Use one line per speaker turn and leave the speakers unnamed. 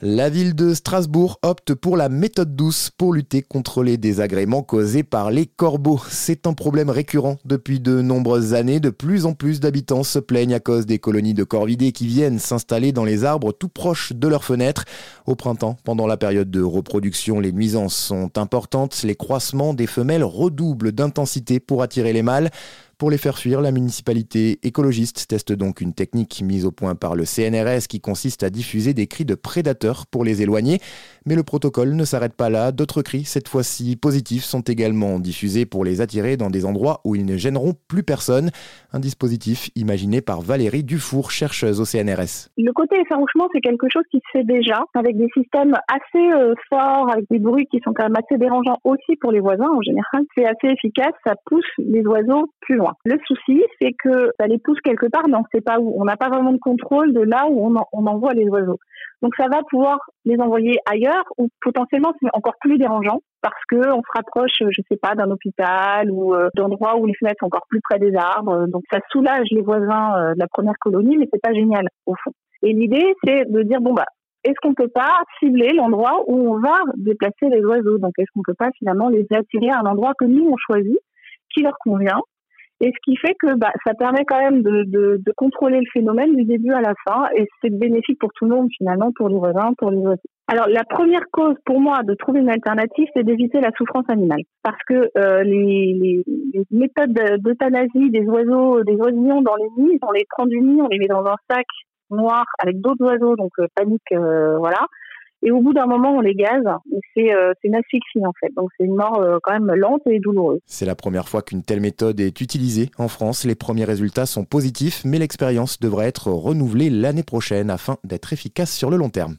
La ville de Strasbourg opte pour la méthode douce pour lutter contre les désagréments causés par les corbeaux. C'est un problème récurrent depuis de nombreuses années. De plus en plus d'habitants se plaignent à cause des colonies de corvidés qui viennent s'installer dans les arbres tout proches de leurs fenêtres. Au printemps, pendant la période de reproduction, les nuisances sont importantes. Les croissements des femelles redoublent d'intensité pour attirer les mâles. Pour les faire fuir, la municipalité écologiste teste donc une technique mise au point par le CNRS qui consiste à diffuser des cris de prédateurs pour les éloigner. Mais le protocole ne s'arrête pas là. D'autres cris, cette fois-ci positifs, sont également diffusés pour les attirer dans des endroits où ils ne gêneront plus personne. Un dispositif imaginé par Valérie Dufour, chercheuse au CNRS.
Le côté effarouchement, c'est quelque chose qui se fait déjà avec des systèmes assez euh, forts, avec des bruits qui sont quand même assez dérangeants aussi pour les voisins en général. C'est assez efficace, ça pousse les oiseaux plus loin. Le souci, c'est que ça les pousse quelque part, mais on ne sait pas où. On n'a pas vraiment de contrôle de là où on, envoie les oiseaux. Donc ça va pouvoir les envoyer ailleurs ou potentiellement c'est encore plus dérangeant parce que on se rapproche, je sais pas, d'un hôpital ou euh, d'endroits où les fenêtres sont encore plus près des arbres. Donc ça soulage les voisins euh, de la première colonie, mais c'est pas génial au fond. Et l'idée, c'est de dire bon bah est-ce qu'on peut pas cibler l'endroit où on va déplacer les oiseaux? Donc est-ce qu'on peut pas finalement les attirer à un endroit que nous on choisit, qui leur convient et ce qui fait que bah, ça permet quand même de, de, de, contrôler le phénomène du début à la fin, et c'est bénéfique pour tout le monde finalement, pour les voisins, pour les oiseaux. Alors la première cause pour moi de trouver une alternative, c'est d'éviter la souffrance animale, parce que euh, les, les, les, méthodes d'euthanasie des oiseaux, des oisillons dans les nids, on les prend du nid, on les met dans un sac noir avec d'autres oiseaux, donc euh, panique, euh, voilà. Et au bout d'un moment, on les gaze. Euh, c'est une asphyxie en fait. Donc c'est une mort euh, quand même lente et douloureuse.
C'est la première fois qu'une telle méthode est utilisée en France. Les premiers résultats sont positifs, mais l'expérience devrait être renouvelée l'année prochaine afin d'être efficace sur le long terme.